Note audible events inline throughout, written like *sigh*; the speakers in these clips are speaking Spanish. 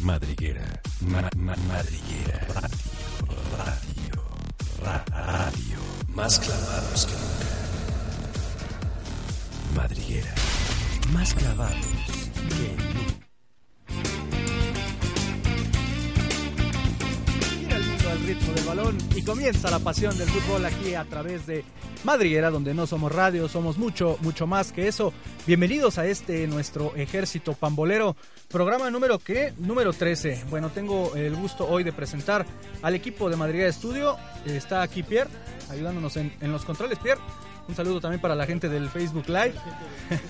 Madriguera, ma- ma- madriguera, radio, radio, ra- radio, más clavados que nunca. Madriguera, más clavados que nunca. Del balón y comienza la pasión del fútbol aquí a través de Madriguera, donde no somos radio, somos mucho, mucho más que eso. Bienvenidos a este nuestro ejército pambolero, programa número ¿qué? Número 13. Bueno, tengo el gusto hoy de presentar al equipo de Madriguera Estudio. Está aquí Pierre, ayudándonos en, en los controles. Pierre, un saludo también para la gente del Facebook Live.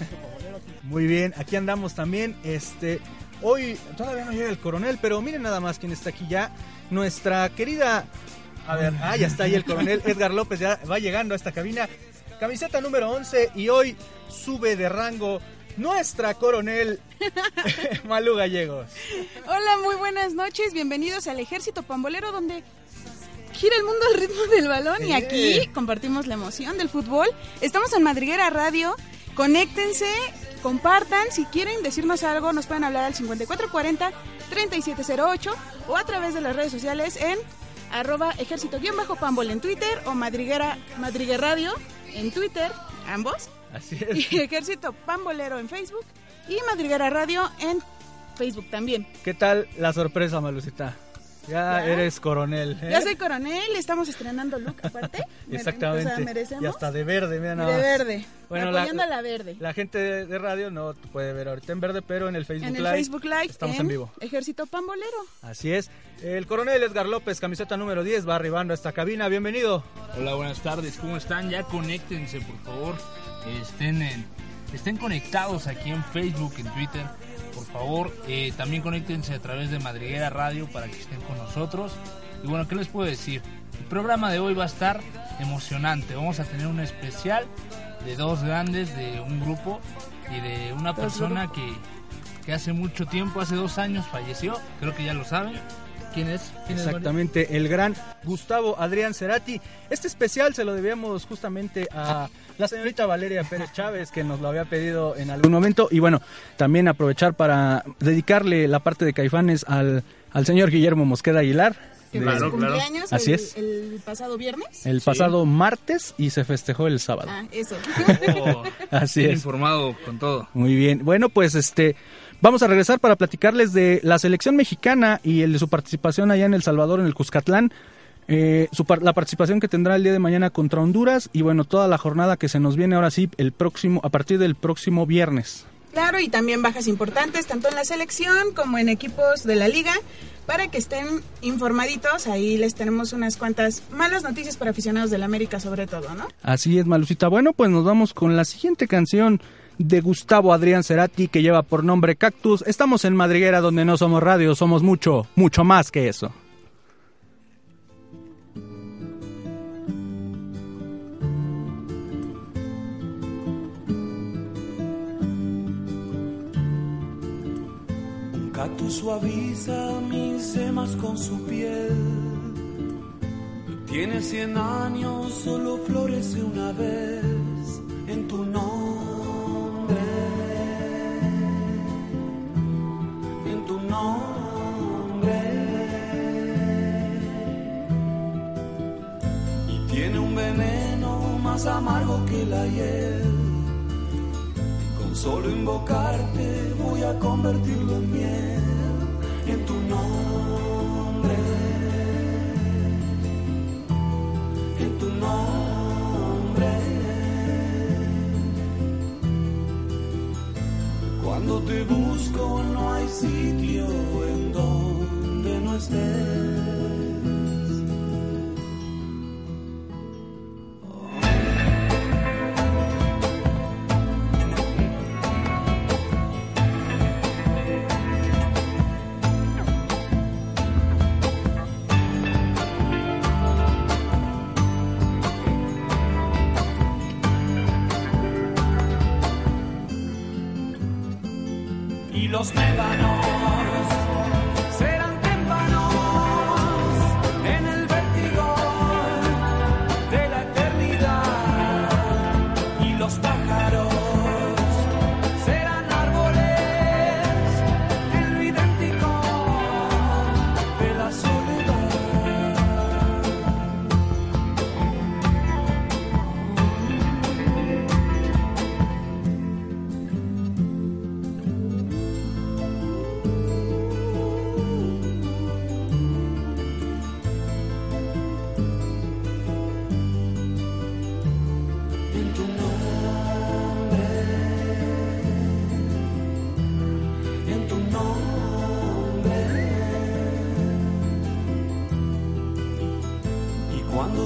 *laughs* Muy bien, aquí andamos también. Este, hoy todavía no llega el coronel, pero miren nada más quién está aquí ya. Nuestra querida. A ver, ah, ya está ahí el coronel Edgar López, ya va llegando a esta cabina. Camiseta número 11 y hoy sube de rango nuestra coronel *laughs* *laughs* Malu Gallegos. Hola, muy buenas noches. Bienvenidos al Ejército Pambolero, donde gira el mundo al ritmo del balón. Y aquí compartimos la emoción del fútbol. Estamos en Madriguera Radio. Conéctense, compartan. Si quieren decirnos algo, nos pueden hablar al 5440-3708 o a través de las redes sociales en arroba ejército-pambol en Twitter o Madriguera, Madriguera Radio en Twitter, ambos. Así *laughs* Y es. Ejército Pambolero en Facebook y Madriguera Radio en Facebook también. ¿Qué tal la sorpresa, Malucita? Ya, Ya. eres coronel. ¿eh? Ya soy coronel, estamos estrenando look aparte. *laughs* Exactamente. O sea, merecemos. y hasta de verde, mira nada de más. verde. Bueno, la- apoyando a la verde. La gente de, de radio no te puede ver ahorita en verde, pero en el Facebook en el Live Facebook Live estamos en vivo. Ejército Pambolero. Así es. El coronel Edgar López, camiseta número 10, va arribando a esta cabina. Bienvenido. Hola, buenas tardes, ¿cómo están? Ya conéctense, por favor. Estén, en- estén conectados aquí en Facebook, en Twitter. Por favor, Eh, también conéctense a través de Madriguera Radio para que estén con nosotros. Y bueno, ¿qué les puedo decir? El programa de hoy va a estar emocionante. Vamos a tener un especial de dos grandes de un grupo y de una persona que, que hace mucho tiempo, hace dos años, falleció. Creo que ya lo saben. ¿Quién es? ¿Quién es, Mario? Exactamente, el gran Gustavo Adrián Cerati. Este especial se lo debíamos justamente a la señorita Valeria Pérez Chávez, que nos lo había pedido en algún momento. Y bueno, también aprovechar para dedicarle la parte de Caifanes al, al señor Guillermo Mosqueda Aguilar. Que de- Claro, claro. cumpleaños Así el, es. el pasado viernes. el Sí. pasado martes y se festejó el sábado. Ah, eso. Oh, *laughs* Así bien es. informado con todo. Muy bien. Bueno, pues este vamos a regresar para platicarles de la selección mexicana y el de su participación allá en El Salvador, en el Cuscatlán. Eh, su par- la participación que tendrá el día de mañana contra Honduras y bueno, toda la jornada que se nos viene ahora sí el próximo a partir del próximo viernes. Claro, y también bajas importantes, tanto en la selección como en equipos de la liga, para que estén informaditos. Ahí les tenemos unas cuantas malas noticias para aficionados del América, sobre todo, ¿no? Así es, Malucita. Bueno, pues nos vamos con la siguiente canción de Gustavo Adrián Cerati que lleva por nombre Cactus. Estamos en Madriguera donde no somos radio, somos mucho, mucho más que eso. Un cactus suaviza mis semas con su piel. Tiene cien años, solo florece una vez solo invocarte voy a convertirlo en miel en tu nombre. En tu nombre. Cuando te busco no hay sitio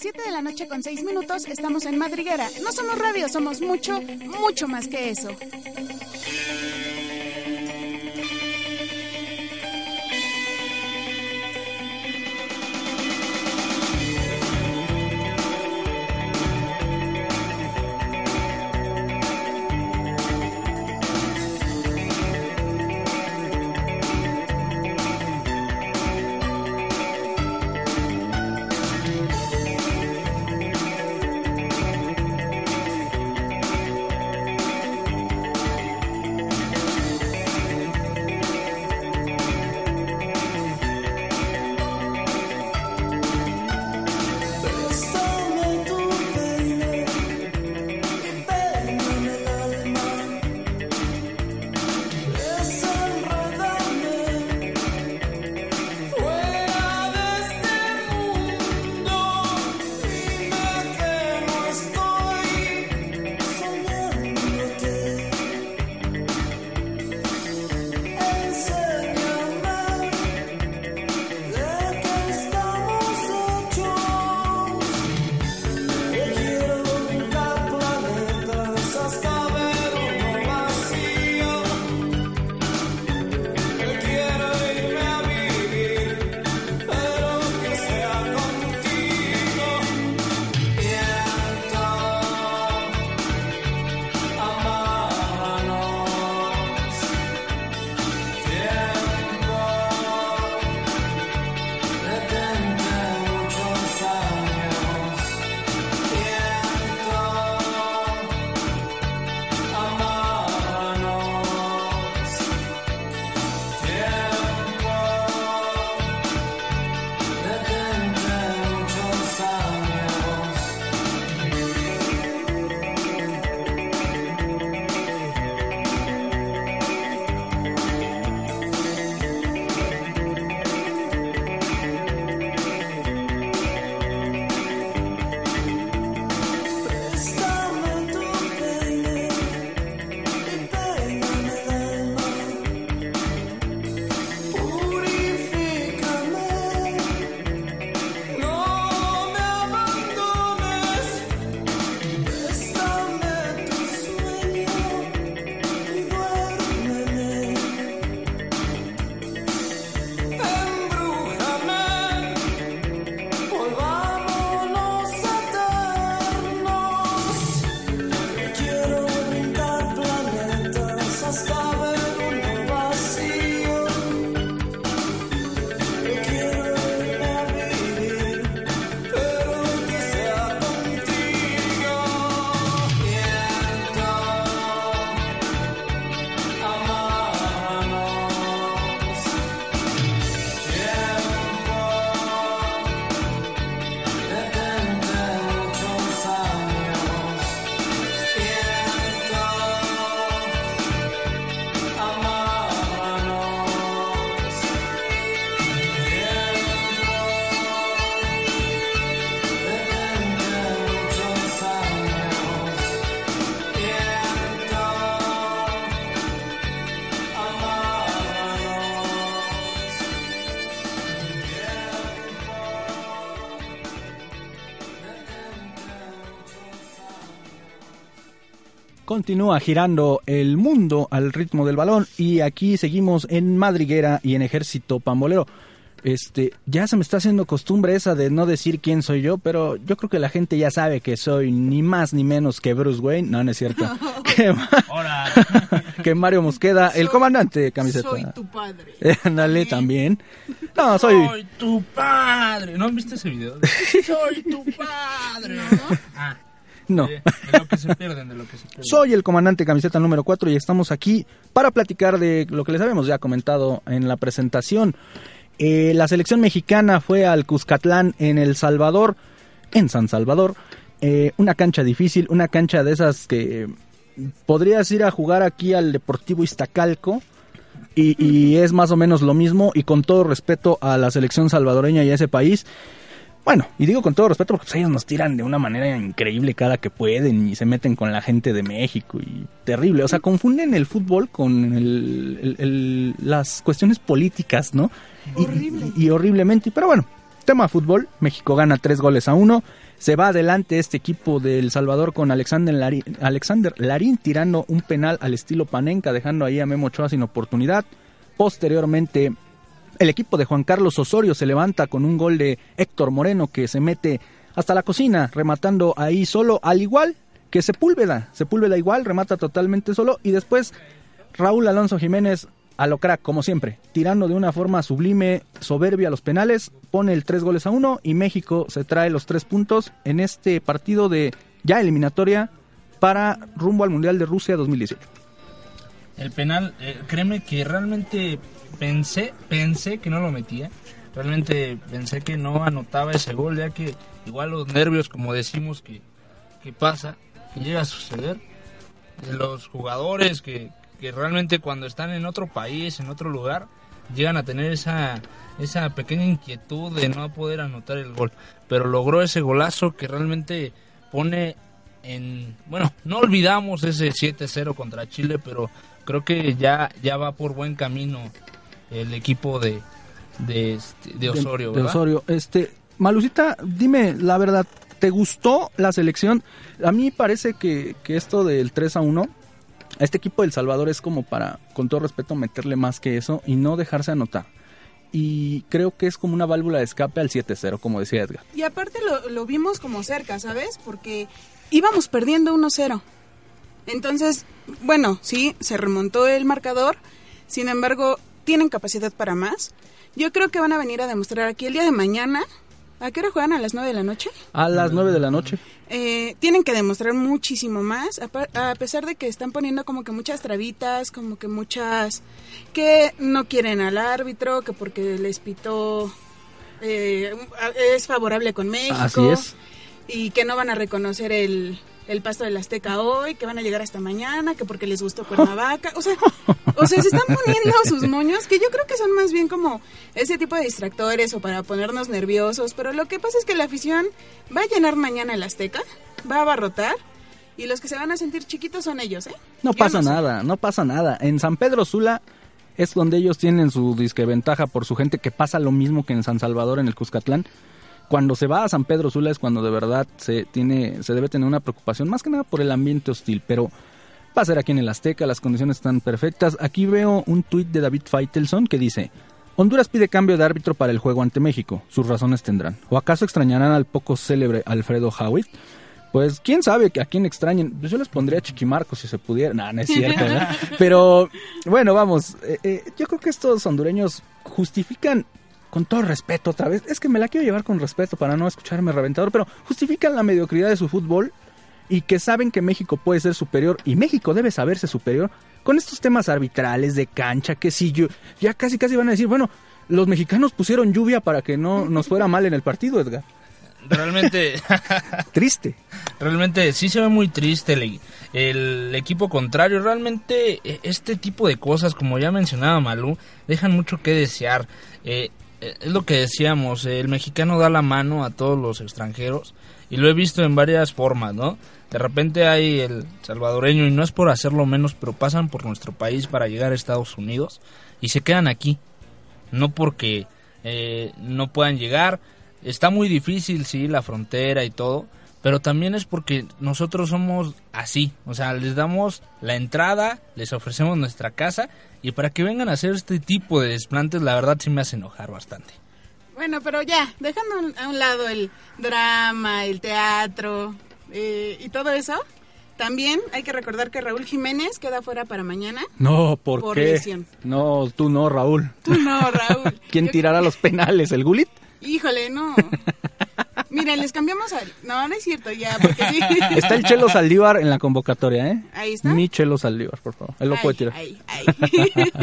7 de la noche con 6 minutos, estamos en Madriguera. No somos radio, somos mucho, mucho más que eso. Continúa girando el mundo al ritmo del balón y aquí seguimos en Madriguera y en Ejército Pambolero. Este, ya se me está haciendo costumbre esa de no decir quién soy yo, pero yo creo que la gente ya sabe que soy ni más ni menos que Bruce Wayne, no, no es cierto. *laughs* *laughs* que, *laughs* que Mario Mosqueda, el Soy- comandante de camiseta. Soy tu padre. Ándale también. No, soy soy tu padre. ¿No han visto ese video? soy tu padre. Ah, no. de, de lo que se pierden, de lo que se pierden. Soy el comandante camiseta número 4 y estamos aquí para platicar de lo que les habíamos ya comentado en la presentación. Eh, la selección mexicana fue al Cuscatlán en El Salvador, en San Salvador. Eh, una cancha difícil, una cancha de esas que podrías ir a jugar aquí al Deportivo Iztacalco. Y, y es más o menos lo mismo y con todo respeto a la selección salvadoreña y a ese país. Bueno, y digo con todo respeto porque pues, ellos nos tiran de una manera increíble cada que pueden y se meten con la gente de México y terrible. O sea, confunden el fútbol con el- el- el- las cuestiones políticas, ¿no? Y- Horrible. Y, y horriblemente. Pero bueno, tema fútbol. México gana tres goles a uno. Se va adelante este equipo de El Salvador con Alexander Larín, Alexander Larín tirando un penal al estilo Panenka, dejando ahí a Memo Ochoa sin oportunidad. Posteriormente, el equipo de Juan Carlos Osorio se levanta con un gol de Héctor Moreno que se mete hasta la cocina, rematando ahí solo, al igual que Sepúlveda. Sepúlveda igual, remata totalmente solo. Y después Raúl Alonso Jiménez a lo crack, como siempre, tirando de una forma sublime, soberbia a los penales, pone el tres goles a uno y México se trae los tres puntos en este partido de ya eliminatoria para rumbo al Mundial de Rusia 2018. El penal, eh, créeme que realmente pensé, pensé que no lo metía. Realmente pensé que no anotaba ese gol, ya que igual los nervios, como decimos que, que pasa, que llega a suceder. Los jugadores que, que realmente cuando están en otro país, en otro lugar, llegan a tener esa, esa pequeña inquietud de no poder anotar el gol. Pero logró ese golazo que realmente pone en... Bueno, no olvidamos ese 7-0 contra Chile, pero creo que ya, ya va por buen camino el equipo de, de, este- de Osorio. De. Osorio. Este, Malucita, dime la verdad, ¿te gustó la selección? A mí parece que, que esto del 3 a 1, a este equipo del Salvador es como para, con todo respeto, meterle más que eso y no dejarse anotar. Y creo que es como una válvula de escape al 7-0, como decía Edgar. Y aparte lo, lo vimos como cerca, ¿sabes? Porque íbamos perdiendo 1-0. Entonces, bueno, sí, se remontó el marcador. Sin embargo, tienen capacidad para más. Yo creo que van a venir a demostrar aquí el día de mañana. ¿A qué hora juegan? ¿A las 9 de la noche? A las 9 de la noche. Eh, tienen que demostrar muchísimo más, a, a pesar de que están poniendo como que muchas trabitas, como que muchas que no quieren al árbitro, que porque les pitó eh, es favorable con México. Así es. Y que no van a reconocer el, el pasto del Azteca hoy, que van a llegar hasta mañana, que porque les gustó Cuernavaca. O sea, o sea, se están poniendo *laughs* sus moños, que yo creo que son más bien como ese tipo de distractores o para ponernos nerviosos. Pero lo que pasa es que la afición va a llenar mañana el Azteca, va a abarrotar. Y los que se van a sentir chiquitos son ellos, ¿eh? No Yo pasa nada, no pasa nada. En San Pedro Sula es donde ellos tienen su disque ventaja por su gente, que pasa lo mismo que en San Salvador, en el Cuscatlán. Cuando se va a San Pedro Sula es cuando de verdad se tiene, se debe tener una preocupación, más que nada por el ambiente hostil, pero va a ser aquí en el Azteca, las condiciones están perfectas. Aquí veo un tuit de David Feitelson que dice, Honduras pide cambio de árbitro para el juego ante México, sus razones tendrán. ¿O acaso extrañarán al poco célebre Alfredo Howitt? Pues quién sabe a quién extrañen. Pues yo les pondría a Chiquimarco si se pudiera. No, no es cierto. ¿verdad? *laughs* Pero bueno, vamos. eh, eh, yo creo que estos hondureños justifican, con todo respeto otra vez, es que me la quiero llevar con respeto para no escucharme reventador, pero justifican la mediocridad de su fútbol y que saben que México puede ser superior y México debe saberse superior con estos temas arbitrales de cancha, que si yo, ya casi casi van a decir, bueno, los mexicanos pusieron lluvia para que no nos fuera mal en el partido, Edgar. Realmente, *laughs* *laughs* Triste. realmente sí se ve muy triste el, el equipo contrario. Realmente eh, este tipo de cosas, como ya mencionaba Malú, dejan mucho que desear. Eh, es lo que decíamos, eh, el mexicano da la mano a todos los extranjeros y lo he visto en varias formas, ¿no? De repente hay el salvadoreño y no es por hacerlo menos, pero pasan por nuestro país para llegar a Estados Unidos y se quedan aquí. No porque eh, no puedan llegar. Está muy difícil, sí, la frontera y todo, pero también es porque nosotros somos así, o sea, les damos la entrada, les ofrecemos nuestra casa y para que vengan a hacer este tipo de desplantes, la verdad sí me hace enojar bastante. Bueno, pero ya, dejando a un lado el drama, el teatro eh, y todo eso, también hay que recordar que Raúl Jiménez queda fuera para mañana. No, ¿por, Por qué? lesión. No, tú no, Raúl. Tú no, Raúl. *laughs* ¿Quién Yo- tirará los penales? ¿El Gulit? Híjole, no. *laughs* Miren, les cambiamos a... No, no es cierto, ya, porque sí. *laughs* Está el Chelo Saldívar en la convocatoria, ¿eh? Ahí está. Mi Chelo Saldívar, por favor. Él lo Ay, puede tirar. ay, ay.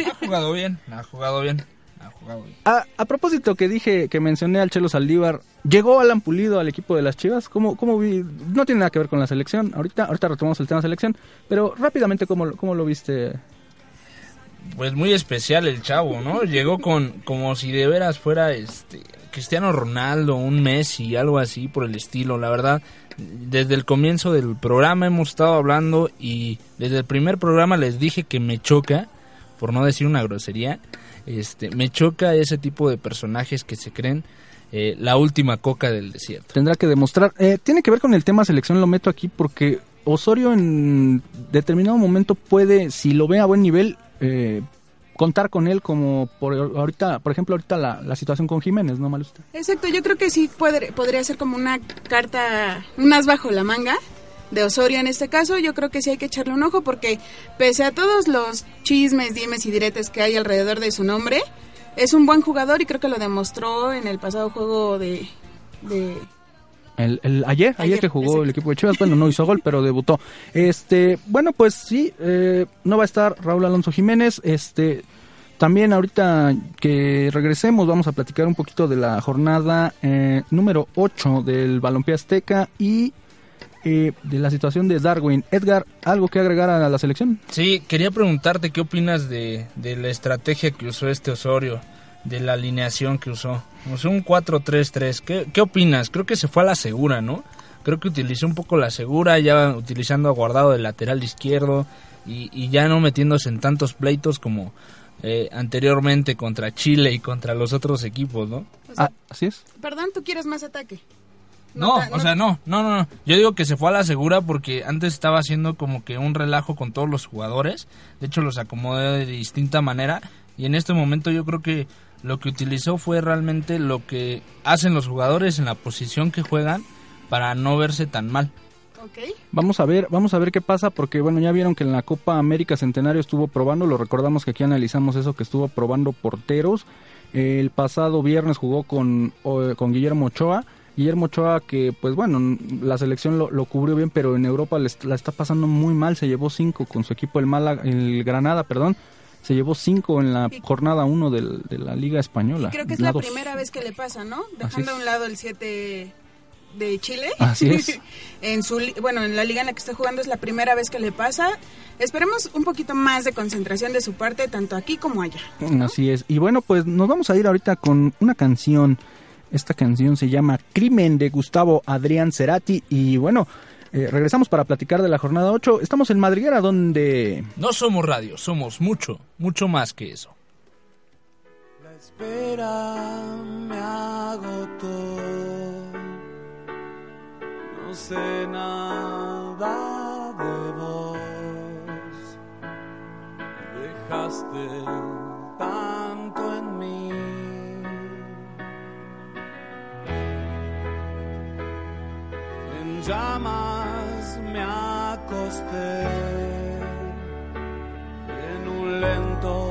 Ha jugado bien, ha jugado bien, ha jugado bien. A, a propósito que dije, que mencioné al Chelo Saldívar, llegó Alan Pulido al equipo de las Chivas. ¿Cómo, cómo vi? No tiene nada que ver con la selección. Ahorita, ahorita retomamos el tema selección. Pero rápidamente, ¿cómo, lo- cómo lo viste? Pues muy especial el chavo, ¿no? Llegó con como si de veras fuera este Cristiano Ronaldo, un Messi, algo así por el estilo, la verdad. Desde el comienzo del programa hemos estado hablando y desde el primer programa les dije que me choca, por no decir una grosería, este, me choca ese tipo de personajes que se creen eh, la última coca del desierto. Tendrá que demostrar. Eh, tiene que ver con el tema selección, lo meto aquí porque Osorio en determinado momento puede, si lo ve a buen nivel, eh, contar con él como por ahorita, por ejemplo, ahorita la, la situación con Jiménez, ¿no, Malusta? Exacto, yo creo que sí puede- podría ser como una carta, un as bajo la manga de Osorio en este caso. Yo creo que sí hay que echarle un ojo porque pese a todos los chismes, dimes y diretes que hay alrededor de su nombre, es un buen jugador y creo que lo demostró en el pasado juego de El, el- ayer, ayer, Ayer, que jugó exacto. el equipo de Chivas, bueno, no hizo gol, pero debutó. Este, bueno, pues sí, eh, no va a estar Raúl Alonso Jiménez. Este, también ahorita que regresemos vamos a platicar un poquito de la jornada eh, número 8 del Balompié Azteca y eh, de la situación de Darwin. Edgar, ¿algo que agregar a la selección? Sí, quería preguntarte qué opinas de, de la estrategia que usó este Osorio, de la alineación que usó. Usó un 4-3-3. ¿Qué, ¿Qué opinas? Creo que se fue a la segura, ¿no? Creo que utilizó un poco la segura, ya utilizando a Guardado de lateral izquierdo y, y ya no metiéndose en tantos pleitos como eh, anteriormente contra Chile y contra los otros equipos, ¿no? o sea, Ah, así es. Perdón, ¿tú quieres más ataque? No, ta- o sea, no, no, no, no. Yo digo que se fue a la segura porque antes estaba haciendo como que un relajo con todos los jugadores. De hecho, los acomodó de distinta manera. Y en este momento yo creo que lo que utilizó fue realmente lo que hacen los jugadores en la posición que juegan para no verse tan mal. Ok. Vamos a ver, vamos a ver qué pasa porque bueno, ya vieron que en la Copa América Centenario estuvo probando, lo recordamos que aquí analizamos eso que estuvo probando porteros. El pasado viernes jugó con, con Guillermo Ochoa. Guillermo Ochoa que pues bueno, la selección lo, lo cubrió bien, pero en Europa le est- la está pasando muy mal, se llevó cinco con su equipo el Málaga, el Granada, perdón. Se llevó cinco en la jornada uno del- de la Liga Española. Creo que es La primera vez que le pasa, ¿no? Dejando a un lado el 7 de Chile. Así es. *laughs* en su bueno, en la liga en la que está jugando es la primera vez que le pasa. Esperemos un poquito más de concentración de su parte tanto aquí como allá. Así es. Y bueno, pues nos vamos a ir ahorita con una canción. Esta canción se llama Crimen de Gustavo Adrián Cerati. Y bueno, eh, regresamos para platicar de la jornada 8. Estamos en Madriguera, donde... No somos radio, somos mucho, mucho más que eso. La espera me agotó. No sé nada de vos. Dejaste tanto Llamas me acosté en un lento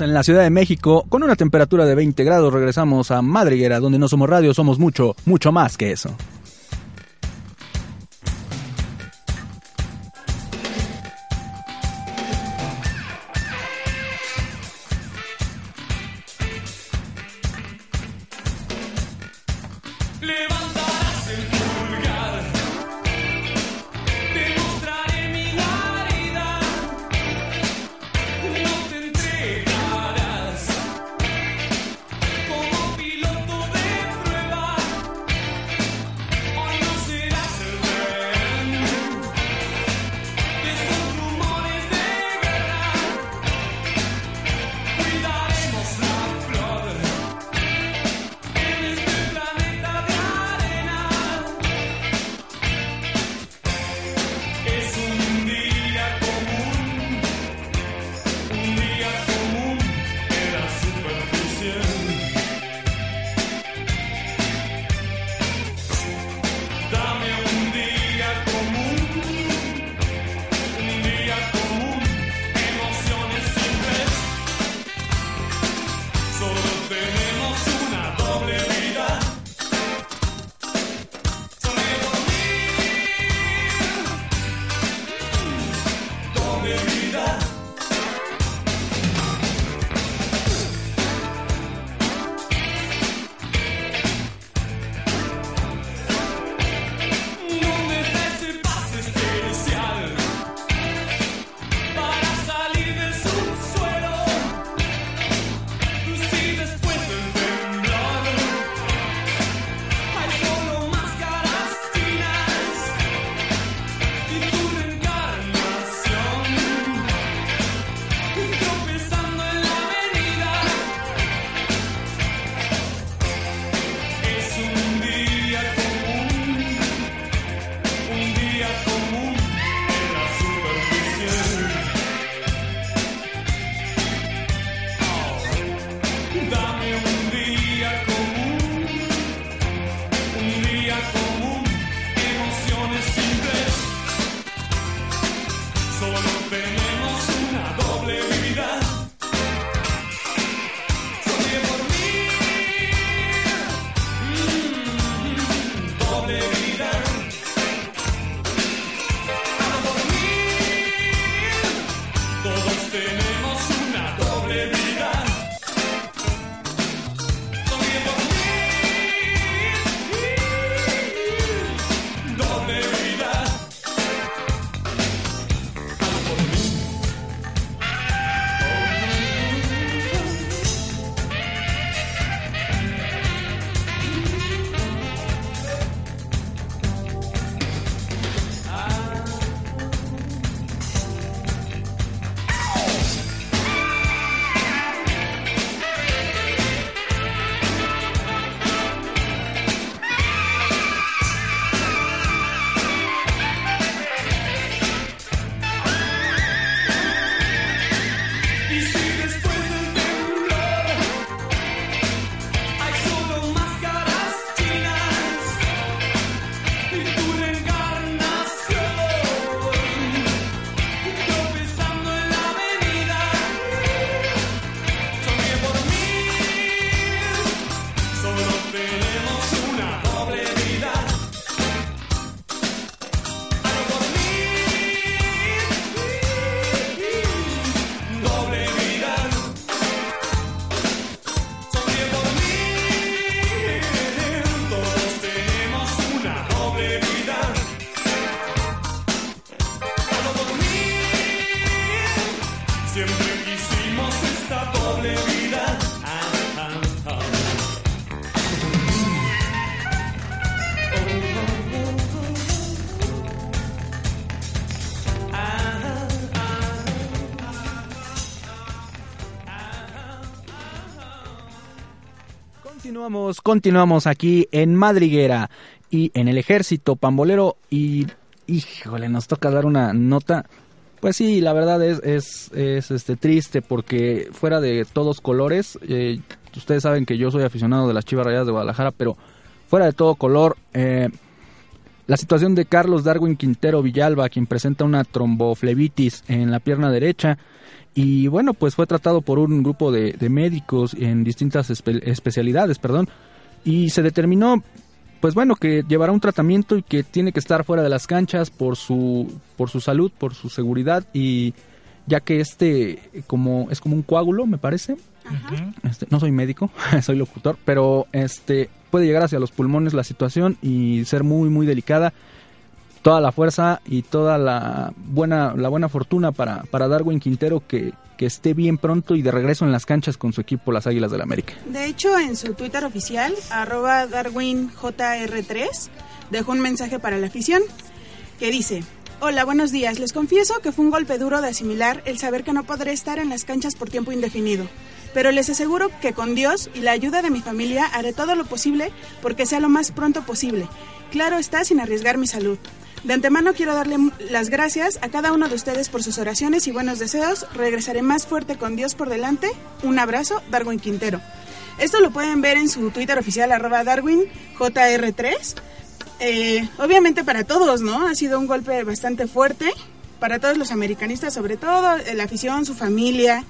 En la Ciudad de México con una temperatura de 20 grados. Regresamos a Madriguera, donde no somos radio, somos mucho, mucho más que eso. Continuamos, aquí en Madriguera y en el ejército pambolero y híjole, nos toca dar una nota. Pues sí, la verdad es, es, es, este triste porque fuera de todos colores, eh, ustedes saben que yo soy aficionado de las Chivas Rayadas de Guadalajara, pero fuera de todo color, eh, La situación de Carlos Darwin Quintero Villalba, quien presenta una tromboflebitis en la pierna derecha. Y bueno, pues fue tratado por un grupo de, de médicos en distintas espe- especialidades, perdón. Y se determinó, pues bueno, que llevará un tratamiento y que tiene que estar fuera de las canchas por su, por su salud, por su seguridad. Y ya que este como es como un coágulo, me parece. Ajá. Este, no soy médico, *laughs* soy locutor, pero este puede llegar hacia los pulmones la situación y ser muy muy delicada. Toda la fuerza y toda la buena la buena fortuna para, Darwin Quintero que, que esté bien pronto y de regreso en las canchas con su equipo las Águilas del la América. De hecho, en su Twitter oficial, arroba DarwinJR3, dejó un mensaje para la afición que dice, Hola, buenos días. Les confieso que fue un golpe duro de asimilar el saber que no podré estar en las canchas por tiempo indefinido. Pero les aseguro que con Dios y la ayuda de mi familia haré todo lo posible porque sea lo más pronto posible. Claro está, sin arriesgar mi salud. De antemano quiero darle las gracias a cada uno de ustedes por sus oraciones y buenos deseos. Regresaré más fuerte con Dios por delante. Un abrazo, Darwin Quintero. Esto lo pueden ver en su Twitter oficial, arroba DarwinJR3. Eh, obviamente para todos, ¿no? Ha sido un golpe bastante fuerte. Para todos los americanistas, sobre todo, eh, la afición, su familia.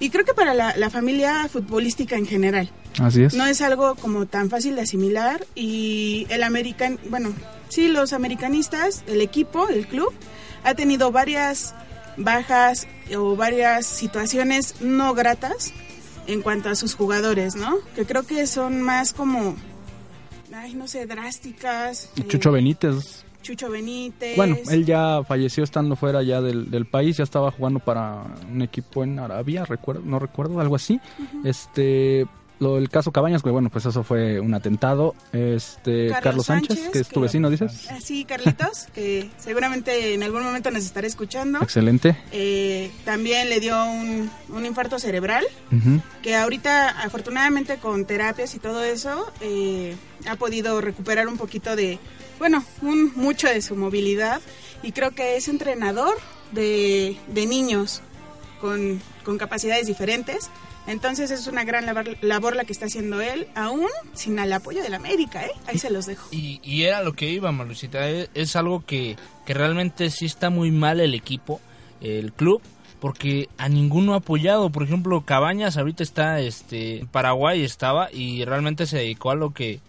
Y creo que para la, la familia futbolística en general. Así es. No es algo como tan fácil de asimilar y el american, bueno, sí, los americanistas, el equipo, el club, ha tenido varias bajas o varias situaciones no gratas en cuanto a sus jugadores, ¿no? Que creo que son más como, ay, no sé, drásticas. eh, Chucho Benítez. Chucho Benítez. Bueno, él ya falleció estando fuera ya del, del país, ya estaba jugando para un equipo en Arabia, recuerdo, no recuerdo, algo así. Este, lo del caso Cabañas, que bueno, pues eso fue un atentado. Este, Carlos, Sánchez, que es tu vecino, dices. Ah, Sí, Carlitos, *laughs* que seguramente en algún momento nos estará escuchando. Excelente. Eh, también le dio un, un infarto cerebral, que ahorita afortunadamente con terapias y todo eso eh, ha podido recuperar un poquito de, bueno, un, mucho de su movilidad y creo que es entrenador de, de niños con, con capacidades diferentes. Entonces es una gran labor, labor la que está haciendo él, aún sin el apoyo de la América, ¿eh? Ahí se los dejo. Y, y era lo que iba, Malucita. Es, es algo que, que realmente sí está muy mal el equipo, el club, porque a ninguno ha apoyado. Por ejemplo, Cabañas ahorita está, este, en Paraguay estaba y realmente se dedicó a lo que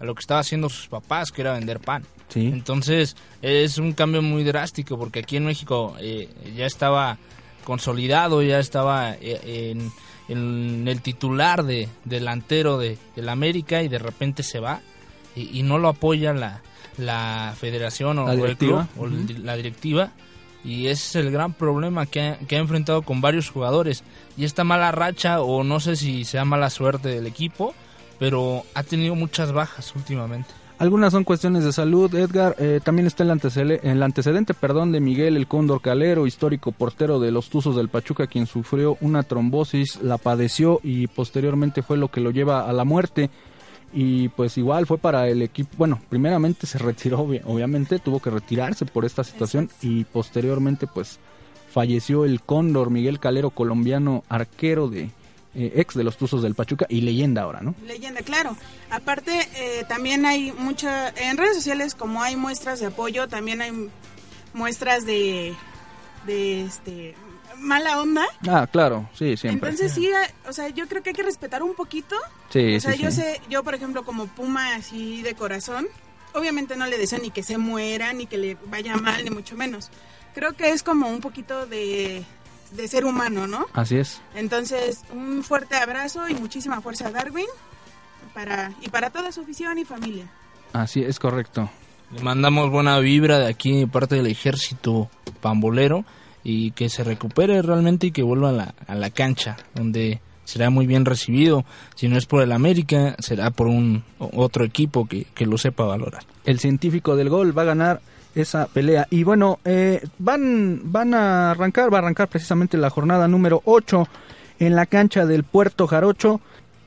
a lo que estaba haciendo sus papás, que era vender pan. Sí. Entonces es un cambio muy drástico porque aquí en México eh, ya estaba consolidado, ya estaba eh, en, en el titular de delantero de del América y de repente se va y, y no lo apoya la, la federación o La el directiva. club o el- la directiva. Y ese es el gran problema que ha, que ha enfrentado con varios jugadores. Y esta mala racha o no sé si sea mala suerte del equipo pero ha tenido muchas bajas últimamente Algunas son cuestiones de salud, Edgar. eh, también está el, antecele- el antecedente perdón, de Miguel el Cóndor Calero, histórico portero de los Tuzos del Pachuca, quien sufrió una trombosis, la padeció y posteriormente fue lo que lo lleva a la muerte. Y pues igual fue para el equipo, bueno, primeramente se retiró, obvi- obviamente, tuvo que retirarse por esta situación y posteriormente pues falleció el Cóndor Miguel Calero, colombiano, arquero de eh, ex de los Tuzos del Pachuca y leyenda ahora, ¿no? Leyenda, claro. Aparte, eh, también hay mucha, en redes sociales como hay muestras de apoyo, también hay muestras de, de este, mala onda. Ah, claro, sí, siempre. Entonces sí, eh, o sea, yo creo que hay que respetar un poquito. Sí, o sea, sí, yo sí. sé, yo por ejemplo como Puma así de corazón, obviamente no le deseo ni que se muera, ni que le vaya mal, ni mucho menos. Creo que es como un poquito de, de ser humano, ¿no? Así es. Entonces, un fuerte abrazo y muchísima fuerza a Darwin para, y para toda su afición y familia. Así es correcto. Le mandamos buena vibra de aquí, de parte del ejército pambolero, y que se recupere realmente y que vuelva a la, a la cancha, donde será muy bien recibido. Si no es por el América, será por un otro equipo que, que lo sepa valorar. El científico del gol va a ganar esa pelea. Y bueno, eh, van, van a arrancar, va a arrancar precisamente la jornada número 8 en la cancha del Puerto Jarocho.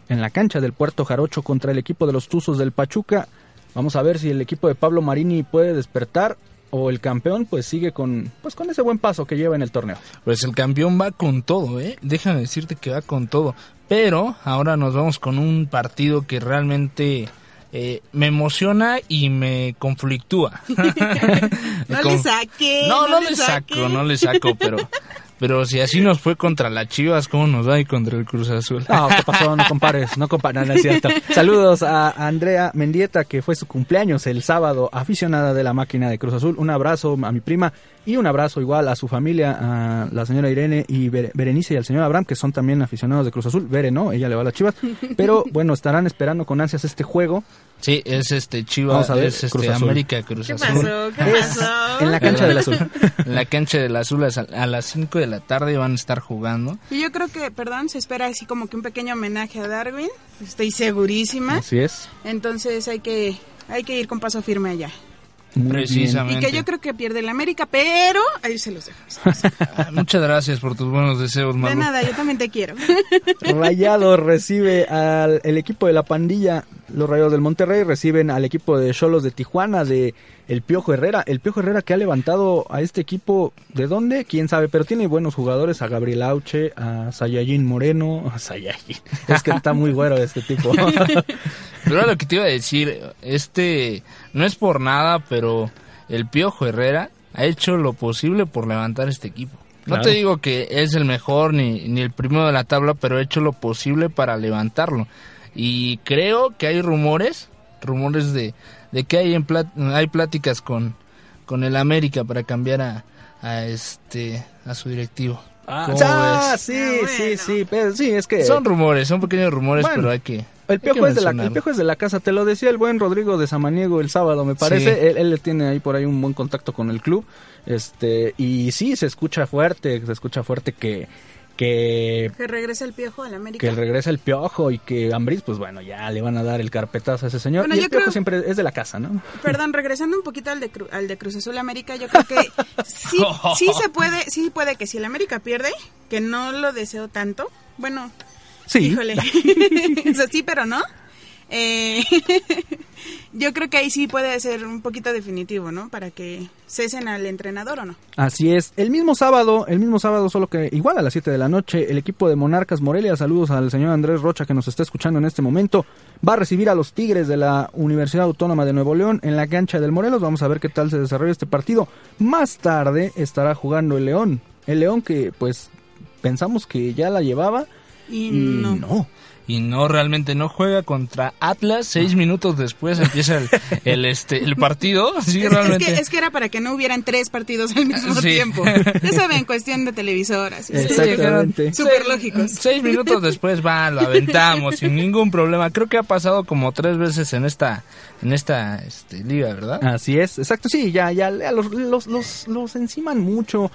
En la cancha del Puerto Jarocho contra el equipo de los Tuzos del Pachuca. Vamos a ver si el equipo de Pablo Marini puede despertar o el campeón pues sigue con pues con ese buen paso que lleva en el torneo. Pues el campeón va con todo, ¿eh? Déjame decirte que va con todo. Pero ahora nos vamos con un partido que realmente eh, me emociona y me conflictúa. *laughs* No le saque. No, no, le le saque. saco, no le saco, pero, pero si así nos fue contra las Chivas, ¿cómo nos va y contra el Cruz Azul? No, ¿qué pasó? No compares, no compares, no es cierto. *laughs* Saludos a Andrea Mendieta, que fue su cumpleaños el sábado, aficionada de la máquina de Cruz Azul. Un abrazo a mi prima y un abrazo igual a su familia, a la señora Irene y Bere- Berenice y al señor Abraham, que son también aficionados de Cruz Azul. Bere, ¿no? Ella le va a las chivas. Pero bueno, estarán esperando con ansias este juego. Sí, es este Chivas, Vamos a ver, es este Cruz. América Cruz ¿Qué Azul. pasó? ¿Qué pasó? en la cancha del azul. *laughs* En la cancha del Azul a a las 5 de la tarde van a estar jugando. Y yo creo que, perdón, se espera así como que un pequeño homenaje a Darwin. Estoy segurísima. Así es. Entonces hay que hay que ir con paso firme allá. Muy bien. Y Precisamente. que yo creo que pierde el América, pero ahí se los dejo. Ah, Muchas gracias por tus buenos deseos, De nada, yo también te quiero. *laughs* Rayado recibe al el equipo de la pandilla, los Rayados del Monterrey reciben al equipo de Cholos de Tijuana de el Piojo Herrera, el Piojo Herrera que ha levantado a este equipo de dónde, quién sabe, pero tiene buenos jugadores, a Gabriel Auche, a Sayayin Moreno, *laughs* a Sayayin, es que está muy güero este tipo. *laughs* Pero era lo que te iba a decir, este, no es por nada, pero el Piojo Herrera ha hecho lo posible por levantar este equipo. No Claro. te digo que es el mejor ni, ni el primero de la tabla, pero ha hecho lo posible para levantarlo. Y creo que hay rumores, rumores de, de que hay, en plat- hay pláticas con, con el América para cambiar a, a este, a su directivo. ¿Cómo Ah, ves? sí, Ah, sí, sí, pero sí, es que Son rumores, son pequeños rumores, Bueno. pero hay que... El piojo, es de la, el mencionarlo. piojo es de la casa, te lo decía el buen Rodrigo de Samaniego el sábado, me parece. Sí. Él, él le tiene ahí por ahí un buen contacto con el club. Este, y sí, se escucha fuerte, se escucha fuerte que, que, Que regrese el piojo al América. que regresa el piojo y que Ambris, pues bueno, ya le van a dar el carpetazo a ese señor. Bueno, y el piojo creo- siempre es de la casa, ¿no? Perdón, regresando un poquito al de, Cru- al de Cruz Azul América, yo creo que sí, *laughs* sí se puede, sí puede que si el América pierde, que no lo deseo tanto, bueno, Sí. híjole, *laughs* o sea, sí, pero no. Eh, *laughs* yo creo que ahí sí puede ser un poquito definitivo, ¿no? Para que cesen al entrenador o no. Así es. El mismo sábado, el mismo sábado, solo que igual a las 7 de la noche, el equipo de Monarcas Morelia, saludos al señor Andrés Rocha que nos está escuchando en este momento, va a recibir a los Tigres de la Universidad Autónoma de Nuevo León en la cancha del Morelos. Vamos a ver qué tal se desarrolla este partido. Más tarde estará jugando el León. El León que pues pensamos que ya la llevaba Y, no. no. y no realmente no juega contra Atlas seis minutos después empieza el, el, este el partido *laughs* sí Es, es realmente que, es que era para que no hubieran tres partidos al mismo Sí. tiempo. Ya saben, cuestión de televisoras. Exactamente. Súper lógicos. seis minutos después va lo aventamos sin ningún problema creo que ha pasado como tres veces en esta en esta este, liga verdad Así es, exacto, sí, ya, ya los, los, los, los enciman mucho.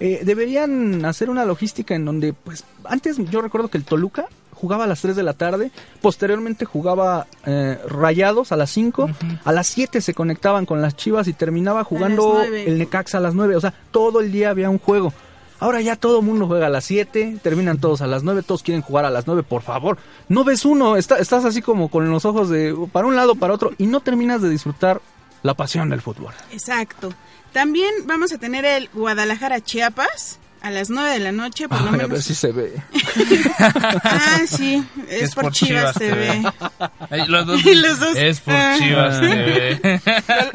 Eh, deberían hacer una logística en donde, pues, antes yo recuerdo que el Toluca jugaba a las 3 de la tarde, posteriormente jugaba eh, Rayados a las 5, a las 7 se conectaban con las Chivas y terminaba jugando el Necaxa a las 9, o sea, todo el día había un juego. Ahora ya todo el mundo juega a las 7, terminan todos a las 9, todos quieren jugar a las 9, por favor. No ves uno, está- estás así como con los ojos de para un lado, para otro, y no terminas de disfrutar la pasión del fútbol. Exacto. También vamos a tener el Guadalajara Chiapas a las 9 de la noche, por lo Ay, a menos. ver si se ve. *laughs* Ah, sí, es, por Chivas, TV. *laughs* Los dos, Los dos. es por Ah. Chivas *laughs* TV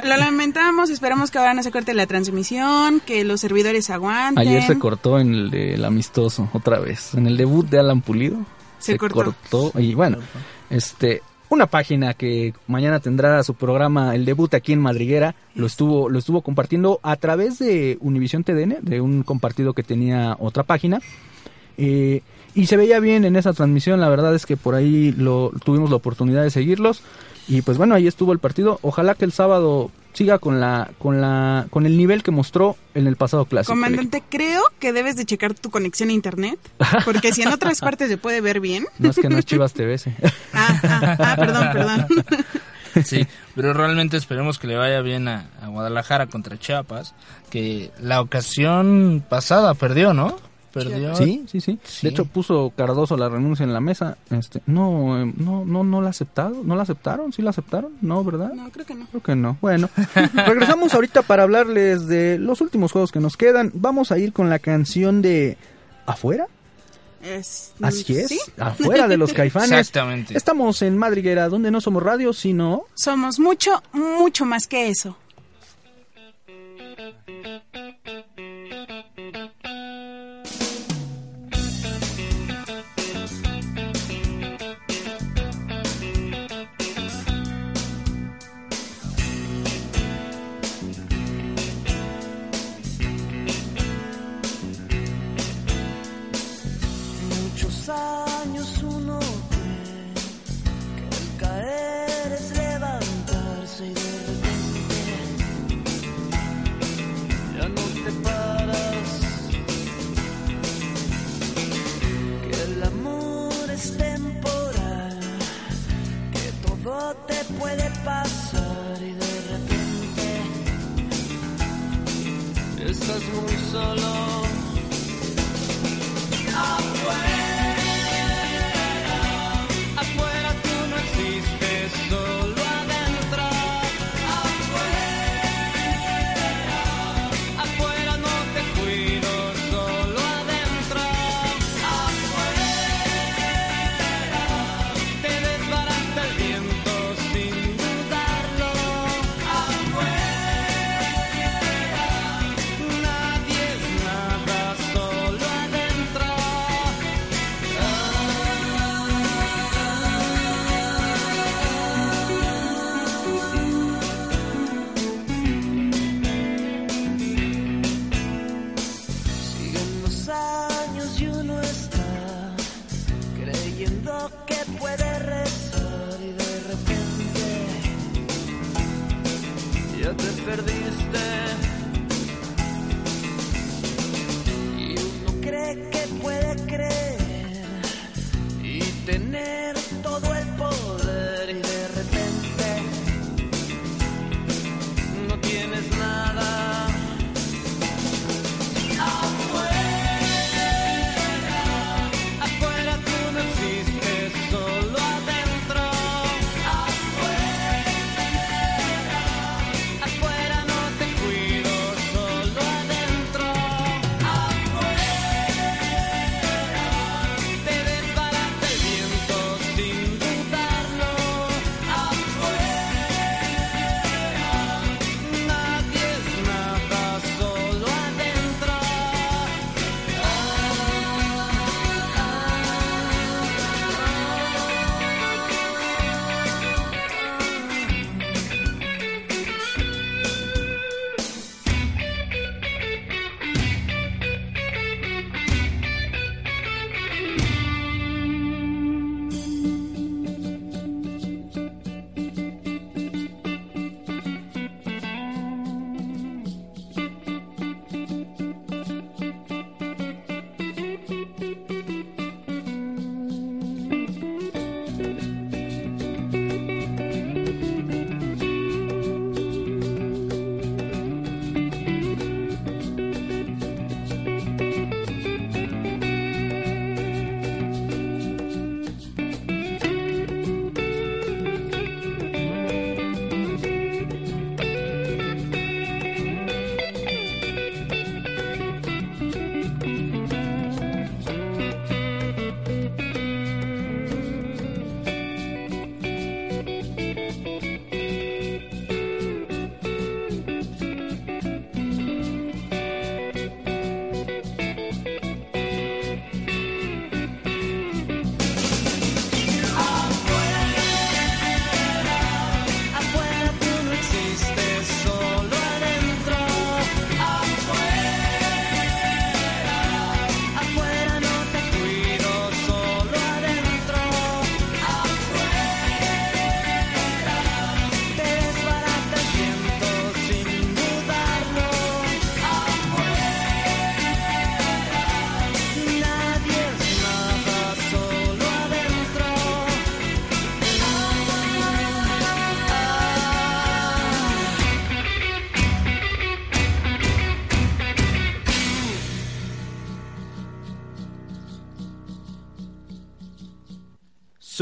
Lo, lo lamentamos, esperamos que ahora no se corte la transmisión, que los servidores aguanten. Ayer se cortó en el del amistoso, otra vez. En el debut de Alan Pulido. Se cortó. Y bueno, este, una página que mañana tendrá su programa, el debut aquí en Madriguera, lo estuvo, lo estuvo compartiendo a través de Univisión TDN, de un compartido que tenía otra página. Eh, y se veía bien en esa transmisión, la verdad es que por ahí lo tuvimos la oportunidad de seguirlos. Y pues bueno, ahí estuvo el partido. Ojalá que el sábado siga con la, con la, con el nivel que mostró en el pasado clásico. Comandante, creo que debes de checar tu conexión a internet, porque si en otras *laughs* partes se puede ver bien. No es que no es Chivas *laughs* TV. sí. Ah, ah, ah, perdón, perdón. *laughs* Sí, pero realmente esperemos que le vaya bien a, a Guadalajara contra Chiapas, que la ocasión pasada perdió, ¿no? ¿Sí? sí, sí. De hecho puso Cardoso la renuncia en la mesa. Este, no, em, no, no, no la aceptado, no la aceptaron, sí la aceptaron, no, ¿verdad? No, creo que no. Creo que no. Bueno, *laughs* regresamos ahorita para hablarles de los últimos juegos que nos quedan. Vamos a ir con la canción de Afuera. Así es, afuera de los *laughs* caifanes. Exactamente. Estamos en Madriguera, donde no somos radio, sino... Somos mucho, mucho más que eso.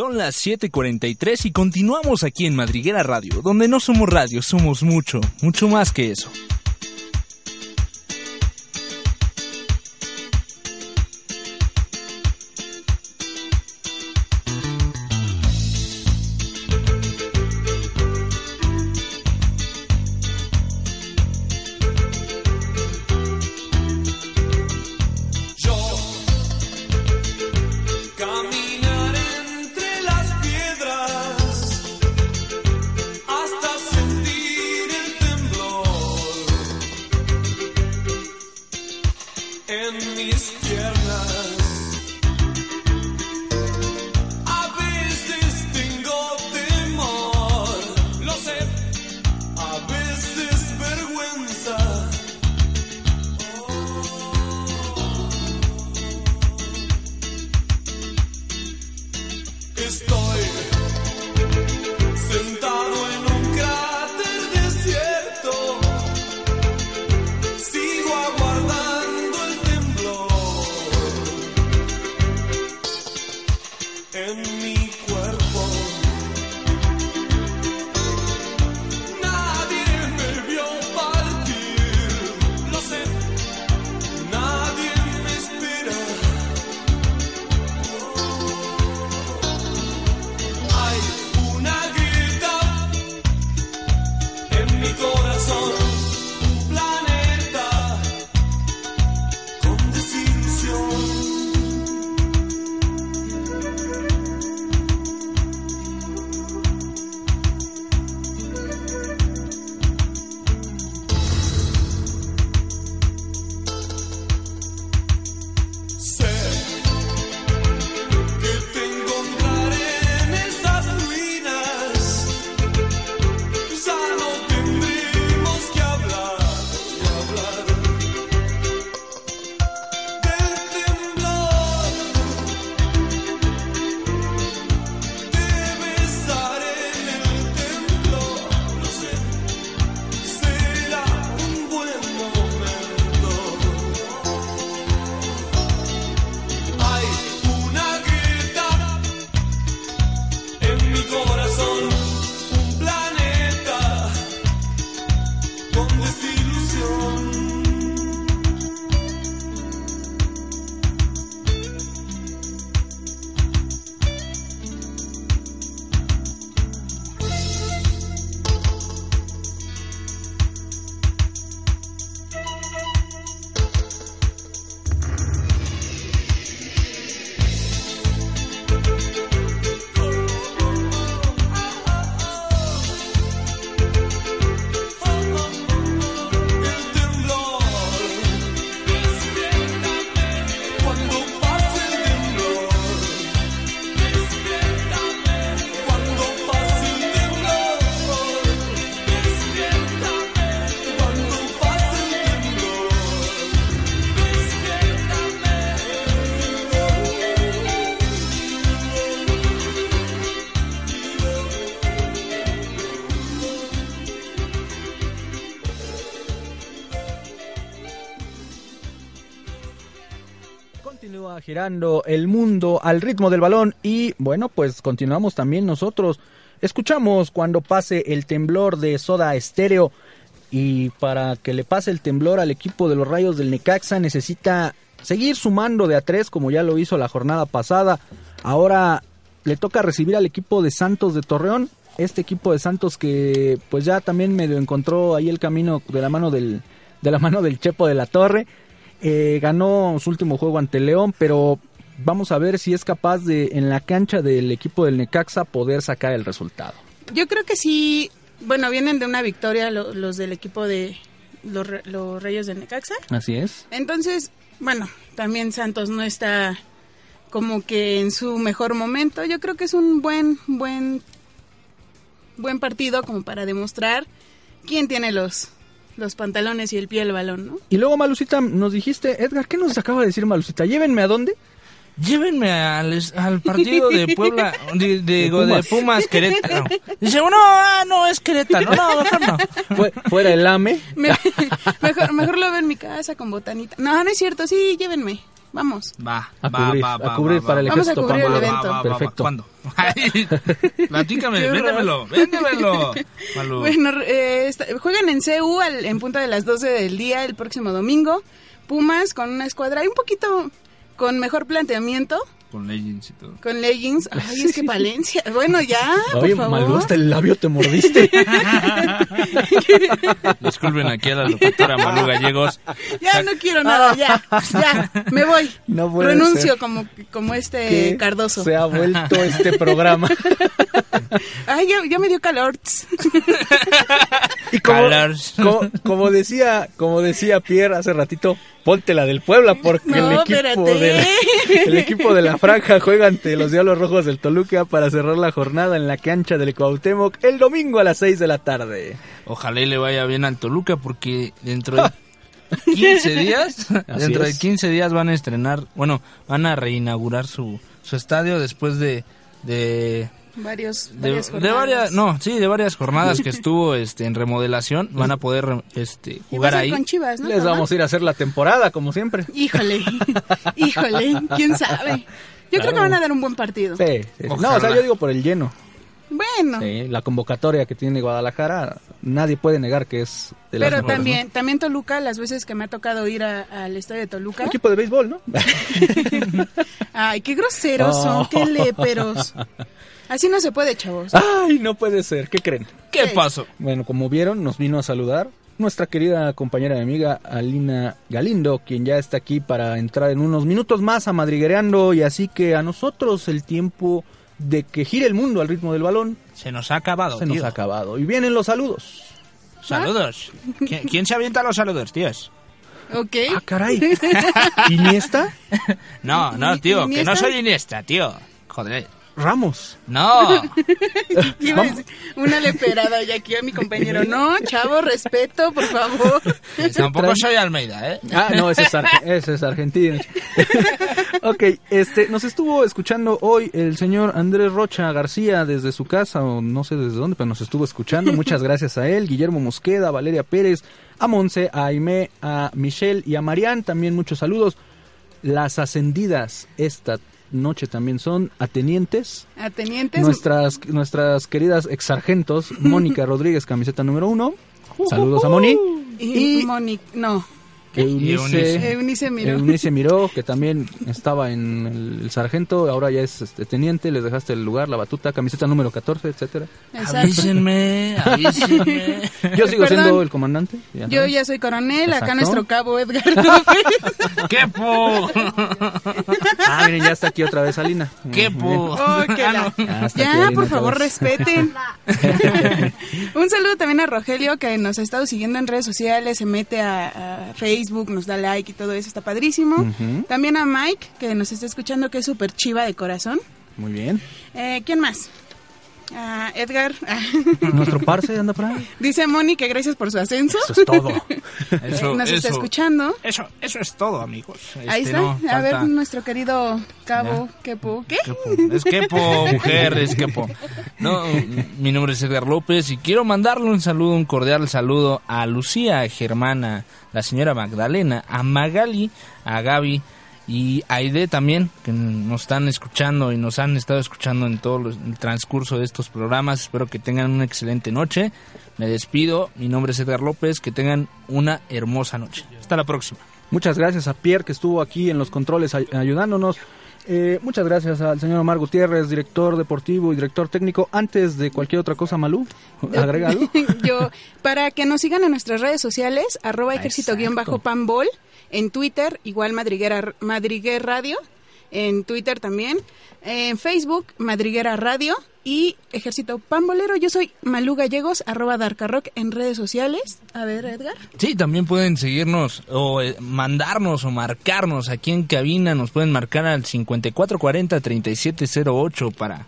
Son las 7:43 y continuamos aquí en Madriguera Radio, donde no somos radio, somos mucho, mucho más que eso. El mundo al ritmo del balón y bueno, pues continuamos también nosotros. Escuchamos cuando pase el temblor de Soda Estéreo y para que le pase el temblor al equipo de los Rayos del Necaxa necesita seguir sumando de a tres como ya lo hizo la jornada pasada. Ahora le toca recibir al equipo de Santos de Torreón. Este equipo de Santos que pues ya también medio encontró ahí el camino de la mano del, de la mano del Chepo de la Torre. Eh, ganó su último juego ante León, pero vamos a ver si es capaz de en la cancha del equipo del Necaxa poder sacar el resultado. Yo creo que sí, bueno, vienen de una victoria lo- los del equipo de los Reyes del Necaxa. Así es. Entonces, bueno, también Santos no está como que en su mejor momento. Yo creo que es un buen, buen, buen partido como para demostrar quién tiene los, los pantalones y el pie del balón, ¿no? Y luego Malucita nos dijiste, Edgar, ¿qué nos acaba de decir Malucita? Llévenme a dónde? Llévenme al, al partido de Puebla, de, de- De de Pumas. Pumas. Querétaro. *laughs* Dice, no, ah, no, es Querétaro. No, mejor no. Fue- fuera el AME. Me- *laughs* mejor, mejor lo veo en mi casa con botanita. No, no es cierto, sí, llévenme. Vamos. Va, A va, cubrir, va, a va, cubrir va, para el Vamos a ejército cubrir el evento. Perfecto. ¿Cuándo? *laughs* Ay, platícame, véndemelo, véndemelo. *laughs* Malú. Bueno, eh, está- juegan en CU al- en punta de las 12 del día el próximo domingo. Pumas con una escuadra ahí un poquito con mejor planteamiento, Con Legends y todo. con leggings. *laughs* Ay, es que Palencia. Bueno, ya, Oye, hasta el labio te mordiste. *laughs* Disculpen aquí a la locutora Malú Gallegos. Ya no quiero nada, ya, ya, me voy. No puede Renuncio ser. como, como este ¿Qué Cardoso. Se ha vuelto este programa. *laughs* Ay, ya, ya me dio calor. Y como, como decía, como decía Pierre hace ratito, ponte la del Puebla porque No, el equipo de la, el equipo de la franja juega ante los Diablos Rojos del Toluca para cerrar la jornada en la cancha del Cuauhtémoc el domingo a las 6 de la tarde. Ojalá y le vaya bien al Toluca porque dentro de 15 *laughs* días, dentro de es. 15 días van a estrenar, bueno, van a reinaugurar su, su estadio después de, de, Varios, de, varias de jornadas. varias, no, sí, de varias jornadas que *laughs* estuvo este en remodelación, van a poder este jugar ahí. con Chivas, ¿no? Les Tomás? vamos a ir a hacer la temporada como siempre. Híjole, *laughs* híjole, quién sabe. Yo creo que van a dar un buen partido. Sí, sí, sí. No, o sea, yo digo por el lleno. Bueno, Sí, la convocatoria que tiene Guadalajara, nadie puede negar que es de las pero mejores, también, también Toluca, las veces que me ha tocado ir a- al estadio de. Toluca. Equipo de béisbol, ¿no? *laughs* Ay, qué groseros son, Oh. qué léperos. Así no se puede, chavos. Ay, no puede ser. ¿Qué creen? ¿Qué pasó? Bueno, como vieron, nos vino a saludar nuestra querida compañera y amiga Alina Galindo, quien ya está aquí para entrar en unos minutos más a Madriguereando y así que a nosotros el tiempo de que gire el mundo al ritmo del balón Se nos ha acabado, se nos tío. ha acabado. Y vienen los saludos. Saludos. ¿Quién, quién se avienta los saludos, tíos? Ok. Ah, caray. *laughs* ¿Iniesta? *laughs* No, no, tío, que Iniesta. no soy Iniesta, tío. Joder. Ramos. No. *laughs* Iba a decir, Una leperada y aquí a mi compañero. No, chavo, respeto, por favor. Tampoco soy Almeida, ¿eh? Ah, no, ese es, arge- *laughs* ese es argentino. *laughs* ok, este, nos estuvo escuchando hoy el señor Andrés Rocha García desde su casa, o no sé desde dónde, pero nos estuvo escuchando. Muchas gracias a él, Guillermo Mosqueda, Valeria Pérez, a Monse, a Aimé, a Michelle y a Marian. También muchos saludos. Las ascendidas esta noche también son atenientes. Atenientes. Nuestras, nuestras queridas ex sargentos, Mónica *laughs* Rodríguez, camiseta número uno. Saludos a Moni. Y, Y- Moni, no. Eunice, Eunice. Miró. Eunice *laughs* Miró, que también estaba en el, el sargento, ahora ya es este, teniente, les dejaste el lugar, la batuta, camiseta número 14, etcétera. Exacto. Avísenme, avísenme. *laughs* Yo sigo Perdón. siendo el comandante. ya Yo ya soy coronel, acá Exacto. nuestro cabo Edgar *laughs* López. ¡Qué po! Ah, miren, ya está aquí otra vez Alina. ¡Qué Muy po! Oh, que la- Ah, aquí Ya, Alina por favor, respeten. Un saludo también a Rogelio, que nos ha estado siguiendo en redes sociales, se mete a, a Facebook, nos da like y todo eso, está padrísimo. También a Mike, que nos está escuchando, que es súper chiva de corazón. Muy bien. Eh, ¿Quién más? Ah, Edgar. *laughs* Nuestro parce anda por ahí. Dice Moni que gracias por su ascenso. Eso es todo. *laughs* Eso, nos está eso, escuchando. eso, eso es todo, amigos. Ahí Este, está. no, a falta- ver, nuestro querido cabo, Kepu. ¿Qué? Quepo. Es Kepo, *laughs* mujer, es Kepo. No, mi nombre es Edgar López y quiero mandarle un saludo, un cordial saludo a Lucía Germana, la señora Magdalena, a Magali, a Gaby y Aide también, que nos están escuchando y nos han estado escuchando en todo el transcurso de estos programas. Espero que tengan una excelente noche. Me despido, mi nombre es Edgar López, que tengan una hermosa noche. Hasta la próxima. Muchas gracias a Pierre que estuvo aquí en los controles ay- ayudándonos. Eh, muchas gracias al señor Omar Gutiérrez, director deportivo y director técnico. Antes de cualquier otra cosa, Malú, *laughs* agrega algo. *laughs* Yo, para que nos sigan en nuestras redes sociales, arroba ejército-panbol, en Twitter, igual Madriguera, Madriguer Radio, en Twitter también, en Facebook, Madriguera Radio y Ejército Pambolero. Yo soy Malú Gallegos, arroba Darkarrock en redes sociales. A ver, Edgar. Sí, también pueden seguirnos o eh, mandarnos o marcarnos aquí en cabina. Nos pueden marcar al 5440-3708 para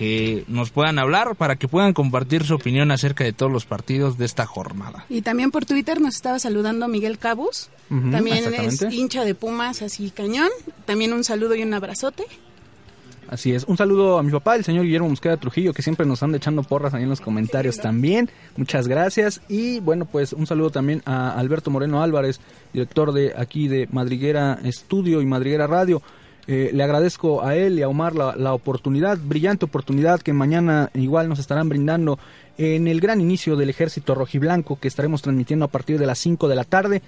que nos puedan hablar, para que puedan compartir su opinión acerca de todos los partidos de esta jornada. Y también por Twitter nos estaba saludando Miguel Cabus. También es hincha de Pumas, así cañón. También un saludo y un abrazote. Así es. Un saludo a mi papá, el señor Guillermo Mosqueda Trujillo, que siempre nos anda echando porras ahí en los comentarios también. Muchas gracias. Y bueno, pues un saludo también a Alberto Moreno Álvarez, director de aquí de Madriguera Estudio y Madriguera Radio. Eh, le agradezco a él y a Omar la, la oportunidad, brillante oportunidad que mañana igual nos estarán brindando en el gran inicio del ejército rojiblanco que estaremos transmitiendo a partir de las 5 de la tarde.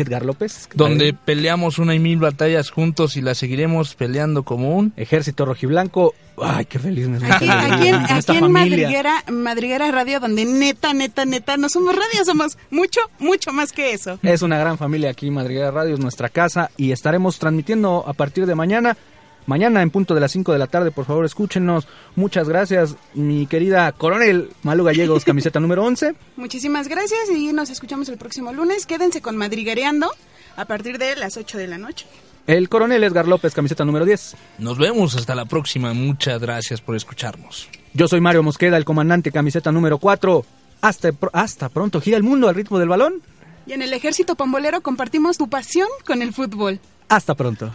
Edgar López. Donde peleamos una y mil batallas juntos y las seguiremos peleando como un... Ejército rojiblanco. Ay, qué feliz me Aquí, aquí en, aquí en. Madriguera, Madriguera Radio, donde neta, neta, neta, no somos radio, somos mucho, mucho más que eso. Es una gran familia aquí, Madriguera Radio es nuestra casa y estaremos transmitiendo a partir de mañana. Mañana en punto de las 5 de la tarde, por favor, escúchenos. Muchas gracias, mi querida coronel Malu Gallegos, camiseta *laughs* número 11. Muchísimas gracias y nos escuchamos el próximo lunes. Quédense con Madriguereando a partir de las 8 de la noche. El coronel Edgar López, camiseta número 10. Nos vemos hasta la próxima. Muchas gracias por escucharnos. Yo soy Mario Mosqueda, el comandante, camiseta número 4. Hasta, hasta pronto, gira el mundo al ritmo del balón. Y en el Ejército Pambolero compartimos tu pasión con el fútbol. Hasta pronto.